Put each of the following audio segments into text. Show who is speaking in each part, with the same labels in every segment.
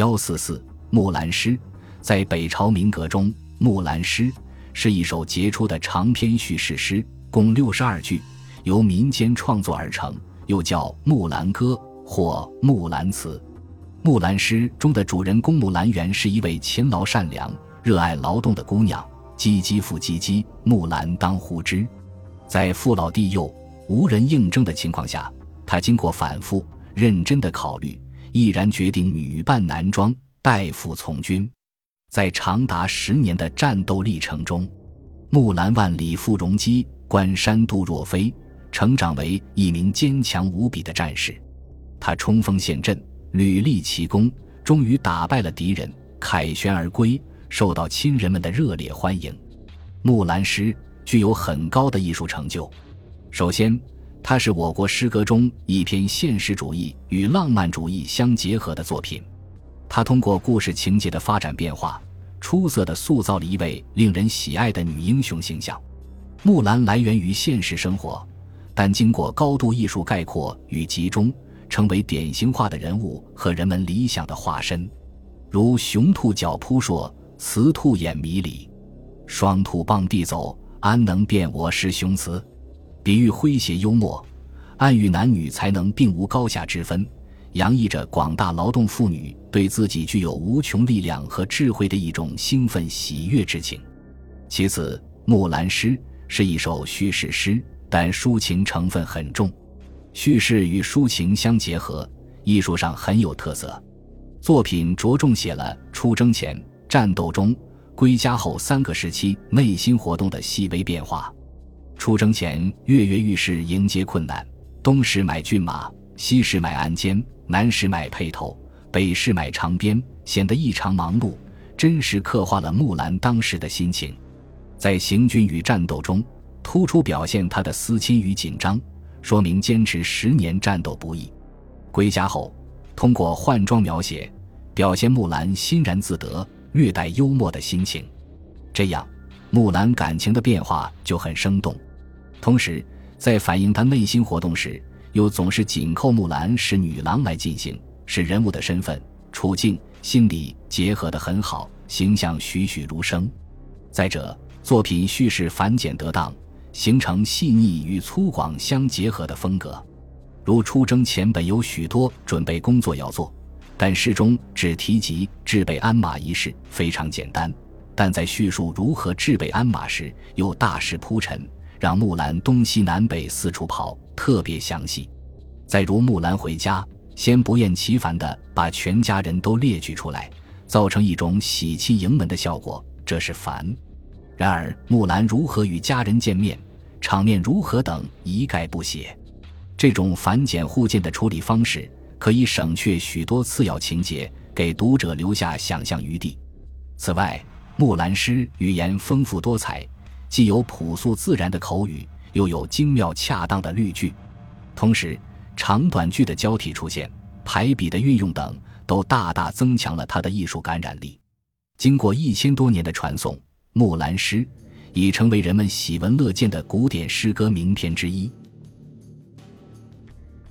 Speaker 1: 幺四四《木兰诗》在北朝民歌中，《木兰诗》是一首杰出的长篇叙事诗，共六十二句，由民间创作而成，又叫《木兰歌》或《木兰词》。《木兰诗》中的主人公木兰元是一位勤劳善良、热爱劳动的姑娘。唧唧复唧唧，木兰当户织。在父老弟幼、无人应征的情况下，她经过反复认真的考虑。毅然决定女扮男装，代父从军。在长达十年的战斗历程中，木兰万里赴戎机，关山度若飞，成长为一名坚强无比的战士。他冲锋陷阵，屡立奇功，终于打败了敌人，凯旋而归，受到亲人们的热烈欢迎。木兰诗具有很高的艺术成就。首先，它是我国诗歌中一篇现实主义与浪漫主义相结合的作品。它通过故事情节的发展变化，出色地塑造了一位令人喜爱的女英雄形象。木兰来源于现实生活，但经过高度艺术概括与集中，成为典型化的人物和人们理想的化身。如“雄兔脚扑朔，雌兔眼迷离，双兔傍地走，安能辨我是雄雌？”比喻诙谐幽默，暗喻男女才能并无高下之分，洋溢着广大劳动妇女对自己具有无穷力量和智慧的一种兴奋喜悦之情。其次，《木兰诗》是一首叙事诗，但抒情成分很重，叙事与抒情相结合，艺术上很有特色。作品着重写了出征前、战斗中、归家后三个时期内心活动的细微变化。出征前，跃跃欲试，迎接困难。东时买骏马，西时买鞍鞯，南时买辔头，北时买长鞭，显得异常忙碌，真实刻画了木兰当时的心情。在行军与战斗中，突出表现她的思亲与紧张，说明坚持十年战斗不易。归家后，通过换装描写，表现木兰欣然自得、略带幽默的心情。这样，木兰感情的变化就很生动。同时，在反映他内心活动时，又总是紧扣木兰是女郎来进行，使人物的身份、处境、心理结合得很好，形象栩栩如生。再者，作品叙事繁简得当，形成细腻与粗犷相结合的风格。如出征前本有许多准备工作要做，但诗中只提及制备鞍马一事，非常简单；但在叙述如何制备鞍马时，又大肆铺陈。让木兰东西南北四处跑，特别详细。再如木兰回家，先不厌其烦地把全家人都列举出来，造成一种喜气迎门的效果，这是繁。然而木兰如何与家人见面，场面如何等，一概不写。这种繁简互见的处理方式，可以省却许多次要情节，给读者留下想象余地。此外，木兰诗语言丰富多彩。既有朴素自然的口语，又有精妙恰当的律句，同时长短句的交替出现、排比的运用等，都大大增强了它的艺术感染力。经过一千多年的传颂，《木兰诗》已成为人们喜闻乐见的古典诗歌名篇之一。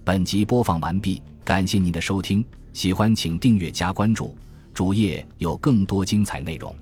Speaker 1: 本集播放完毕，感谢您的收听，喜欢请订阅加关注，主页有更多精彩内容。